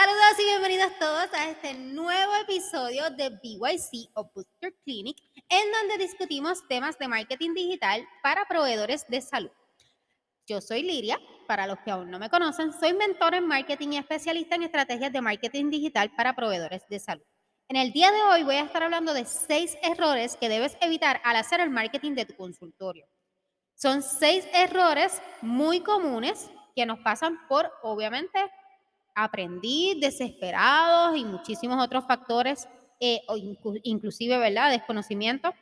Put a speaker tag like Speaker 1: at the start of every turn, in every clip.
Speaker 1: Saludos y bienvenidos todos a este nuevo episodio de BYC o Booster Clinic, en donde discutimos temas de marketing digital para proveedores de salud. Yo soy Liria, para los que aún no me conocen, soy mentor en marketing y especialista en estrategias de marketing digital para proveedores de salud. En el día de hoy voy a estar hablando de seis errores que debes evitar al hacer el marketing de tu consultorio. Son seis errores muy comunes que nos pasan por, obviamente, aprendí, desesperados y muchísimos otros factores, eh, inclusive, ¿verdad?, desconocimiento,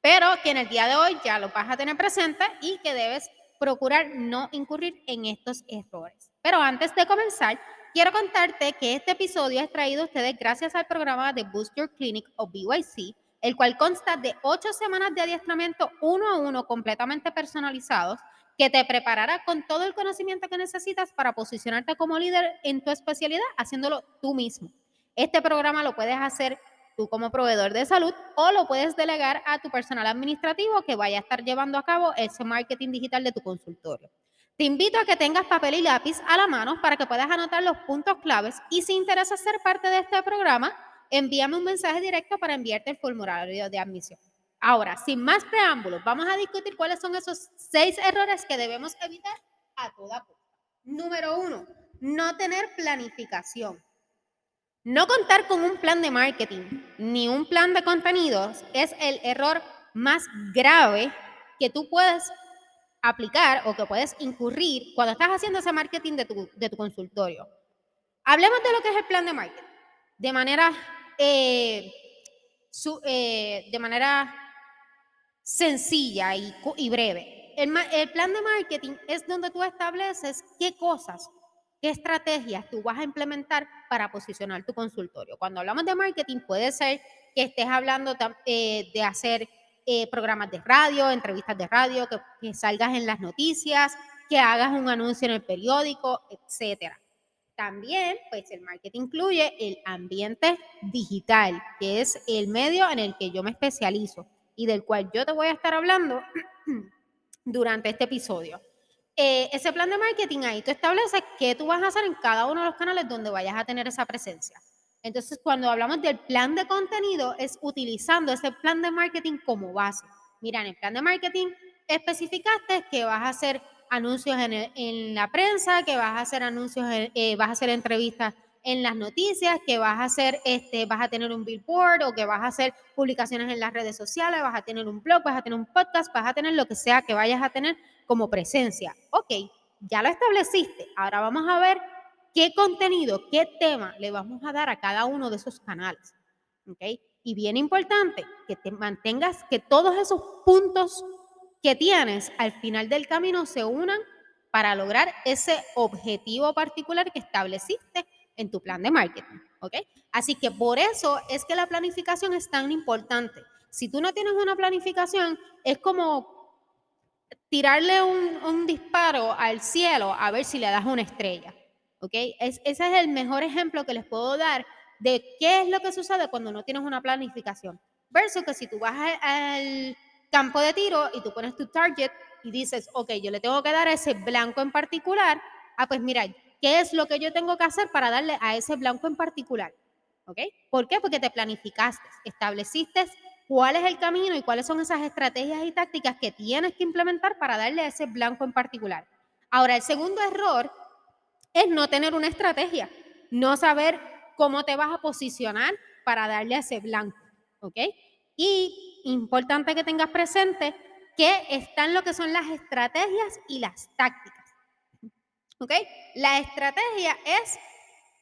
Speaker 1: pero que en el día de hoy ya lo vas a tener presente y que debes procurar no incurrir en estos errores. Pero antes de comenzar, quiero contarte que este episodio es traído a ustedes gracias al programa de Boost Your Clinic o BYC, el cual consta de ocho semanas de adiestramiento uno a uno completamente personalizados que te preparará con todo el conocimiento que necesitas para posicionarte como líder en tu especialidad, haciéndolo tú mismo. Este programa lo puedes hacer tú como proveedor de salud o lo puedes delegar a tu personal administrativo que vaya a estar llevando a cabo ese marketing digital de tu consultorio. Te invito a que tengas papel y lápiz a la mano para que puedas anotar los puntos claves y si interesa ser parte de este programa, envíame un mensaje directo para enviarte el formulario de admisión. Ahora, sin más preámbulos, vamos a discutir cuáles son esos seis errores que debemos evitar a toda costa. Número uno, no tener planificación. No contar con un plan de marketing ni un plan de contenidos es el error más grave que tú puedes aplicar o que puedes incurrir cuando estás haciendo ese marketing de tu, de tu consultorio. Hablemos de lo que es el plan de marketing. De manera, eh, eh, de manera sencilla y, breve. El, el, plan de marketing es donde tú estableces qué cosas, qué estrategias tú vas a implementar para posicionar tu consultorio. Cuando hablamos de marketing puede ser que estés hablando eh, de hacer eh, programas de radio, entrevistas de radio, que, que salgas en las noticias, que hagas un anuncio en el periódico, etcétera. También, pues el marketing incluye el ambiente digital, que es el medio en el que yo me especializo y del cual yo te voy a estar hablando durante este episodio. Eh, ese plan de marketing ahí tú estableces qué tú vas a hacer en cada uno de los canales donde vayas a tener esa presencia. Entonces, cuando hablamos del plan de contenido, es utilizando ese plan de marketing como base. Mira, en el plan de marketing especificaste que vas a hacer anuncios en, la prensa, que vas a hacer anuncios, eh, vas a hacer entrevistas en las noticias, que vas a hacer, este, vas a tener un billboard o que vas a hacer publicaciones en las redes sociales, vas a tener un blog, vas a tener un podcast, vas a tener lo que sea que vayas a tener como presencia. Ok, ya lo estableciste. Ahora vamos a ver qué contenido, qué tema le vamos a dar a cada uno de esos canales. Ok, y bien importante que te mantengas, que todos esos puntos que tienes al final del camino se unan para lograr ese objetivo particular que estableciste en tu plan de marketing, ¿ok? Así que por eso es que la planificación es tan importante. Si tú no tienes una planificación, es como tirarle un, disparo al cielo a ver si le das una estrella, ¿ok? ese es el mejor ejemplo que les puedo dar de qué es lo que sucede cuando no tienes una planificación. Versus que si tú vas al campo de tiro y tú pones tu target y dices, ok, yo le tengo que dar a ese blanco en particular, ah, pues mira, ¿Qué es lo que yo tengo que hacer para darle a ese blanco en particular? ¿Ok? ¿Por qué? Porque te planificaste, estableciste cuál es el camino y cuáles son esas estrategias y tácticas que tienes que implementar para darle a ese blanco en particular. Ahora, el segundo error es no tener una estrategia, no saber cómo te vas a posicionar para darle a ese blanco, ¿ok? Y importante que tengas presente que están lo que son las estrategias y las tácticas. ¿Ok? La estrategia es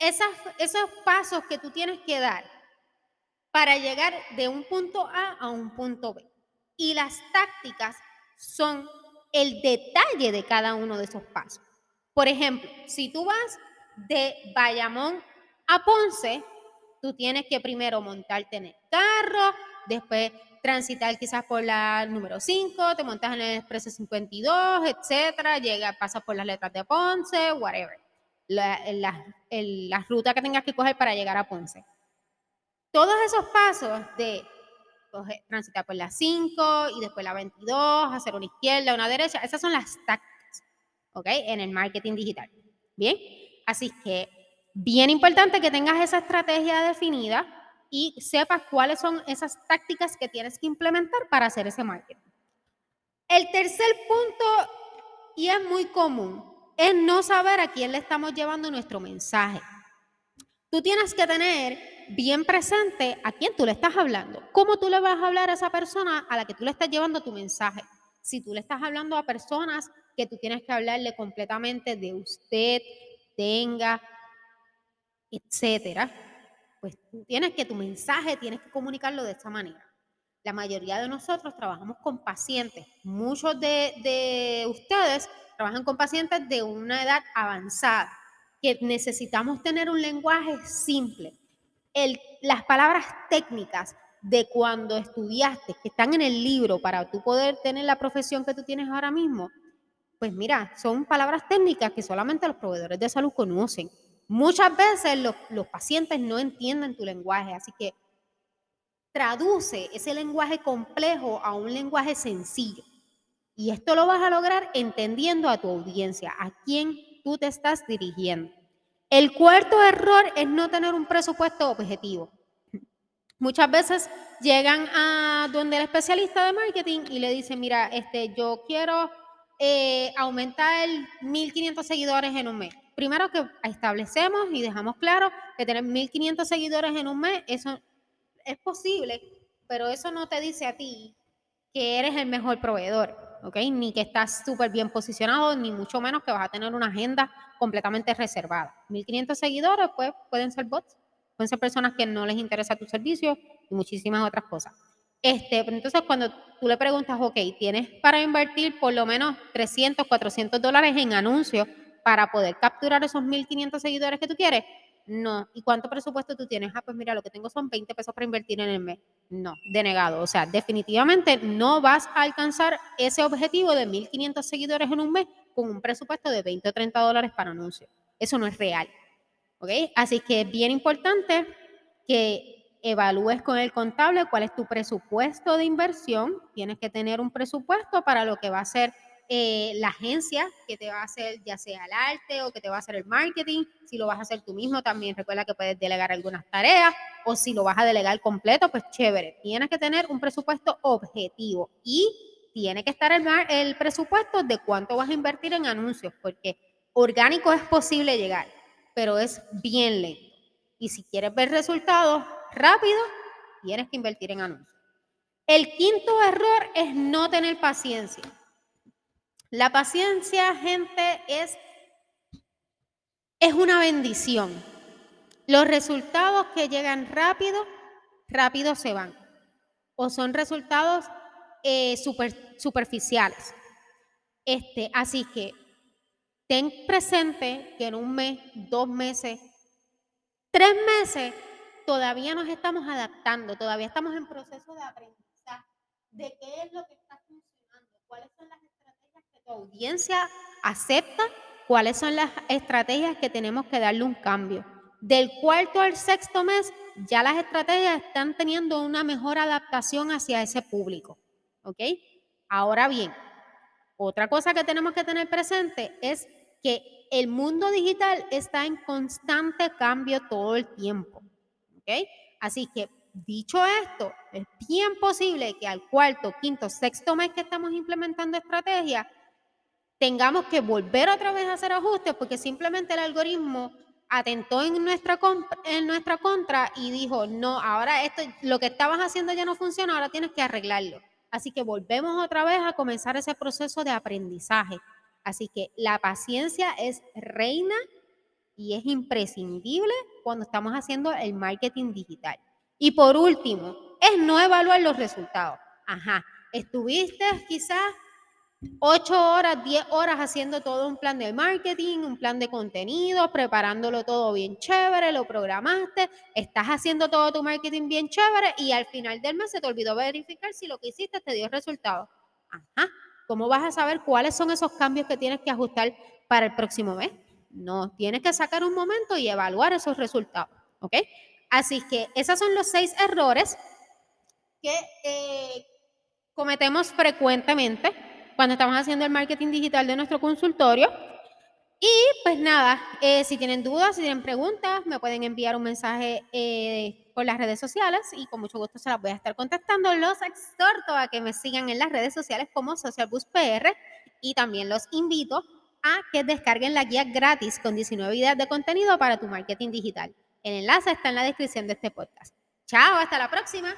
Speaker 1: esos pasos que tú tienes que dar para llegar de un punto A a un punto B. Y las tácticas son el detalle de cada uno de esos pasos. Por ejemplo, si tú vas de Bayamón a Ponce, tú tienes que primero montarte en el carro, después transitar quizás por la número 5, te montas en el expreso 52, etcétera, llega, pasas por las letras de Ponce, whatever. La, la, ruta que tengas que coger para llegar a Ponce. Todos esos pasos de transitar por la 5 y después la 22, hacer una izquierda, una derecha, esas son las tácticas, ¿ok? En el marketing digital. Bien, así que bien importante que tengas esa estrategia definida y sepas cuáles son esas tácticas que tienes que implementar para hacer ese marketing. El tercer punto, y es muy común, es no saber a quién le estamos llevando nuestro mensaje. Tú tienes que tener bien presente a quién tú le estás hablando. ¿Cómo tú le vas a hablar a esa persona a la que tú le estás llevando tu mensaje? Si tú le estás hablando a personas que tú tienes que hablarle completamente de usted, tenga, etcétera, pues tú tienes que tu mensaje tienes que comunicarlo de esta manera. La mayoría de nosotros trabajamos con pacientes. Muchos de, de ustedes trabajan con pacientes de una edad avanzada, que necesitamos tener un lenguaje simple. Las palabras técnicas de cuando estudiaste, que están en el libro para tú poder tener la profesión que tú tienes ahora mismo, pues mira, son palabras técnicas que solamente los proveedores de salud conocen. Muchas veces los, pacientes no entienden tu lenguaje, así que traduce ese lenguaje complejo a un lenguaje sencillo. Y esto lo vas a lograr entendiendo a tu audiencia, a quién tú te estás dirigiendo. El cuarto error es no tener un presupuesto objetivo. Muchas veces llegan a donde el especialista de marketing y le dicen, mira, este, yo quiero eh, aumentar 1.500 seguidores en un mes. Primero que establecemos y dejamos claro que tener 1.500 seguidores en un mes, eso es posible, pero eso no te dice a ti que eres el mejor proveedor. Ni que estás súper bien posicionado, ni mucho menos que vas a tener una agenda completamente reservada. 1500 seguidores, pues pueden ser bots, pueden ser personas que no les interesa tu servicio y muchísimas otras cosas. Este, entonces, cuando tú le preguntas, ok, tienes para invertir por lo menos 300, 400 dólares en anuncios para poder capturar esos 1500 seguidores que tú quieres, no. ¿Y cuánto presupuesto tú tienes? Ah, pues mira, lo que tengo son 20 pesos para invertir en el mes. No, denegado. O sea, definitivamente no vas a alcanzar ese objetivo de 1.500 seguidores en un mes con un presupuesto de 20 o 30 dólares para anuncios. Eso no es real. ¿Ok? Así que es bien importante que evalúes con el contable cuál es tu presupuesto de inversión. Tienes que tener un presupuesto para lo que va a ser eh, la agencia que te va a hacer ya sea el arte o que te va a hacer el marketing, si lo vas a hacer tú mismo también recuerda que puedes delegar algunas tareas o si lo vas a delegar completo, pues chévere, tienes que tener un presupuesto objetivo y tiene que estar el, el presupuesto de cuánto vas a invertir en anuncios, porque orgánico es posible llegar, pero es bien lento. Y si quieres ver resultados rápidos, tienes que invertir en anuncios. El quinto error es no tener paciencia. La paciencia, gente, es, es una bendición. Los resultados que llegan rápido, rápido se van. O son resultados eh, super, superficiales. Este, así que ten presente que en un mes, dos meses, tres meses, todavía nos estamos adaptando, todavía estamos en proceso de aprendizaje de qué es lo que está funcionando, cuáles son las audiencia acepta cuáles son las estrategias que tenemos que darle un cambio. Del cuarto al sexto mes, ya las estrategias están teniendo una mejor adaptación hacia ese público. ¿Ok? Ahora bien, otra cosa que tenemos que tener presente es que el mundo digital está en constante cambio todo el tiempo. ¿Ok? Así que, dicho esto, es bien posible que al cuarto, quinto, sexto mes que estamos implementando estrategias, tengamos que volver otra vez a hacer ajustes porque simplemente el algoritmo atentó en nuestra, en nuestra contra y dijo, no, ahora esto, lo que estabas haciendo ya no funciona, ahora tienes que arreglarlo. Así que volvemos otra vez a comenzar ese proceso de aprendizaje. Así que la paciencia es reina y es imprescindible cuando estamos haciendo el marketing digital. Y por último, es no evaluar los resultados. Ajá, estuviste quizás 8 horas, 10 horas haciendo todo un plan de marketing, un plan de contenido, preparándolo todo bien chévere, lo programaste, estás haciendo todo tu marketing bien chévere y al final del mes se te olvidó verificar si lo que hiciste te dio resultado. Ajá, ¿cómo vas a saber cuáles son esos cambios que tienes que ajustar para el próximo mes? No, tienes que sacar un momento y evaluar esos resultados, ¿ok? Así que esos son los seis errores que eh, cometemos frecuentemente cuando estamos haciendo el marketing digital de nuestro consultorio. Y pues nada, eh, si tienen dudas, si tienen preguntas, me pueden enviar un mensaje eh, por las redes sociales y con mucho gusto se las voy a estar contactando. Los exhorto a que me sigan en las redes sociales como Social PR y también los invito a que descarguen la guía gratis con 19 ideas de contenido para tu marketing digital. El enlace está en la descripción de este podcast. Chao, hasta la próxima.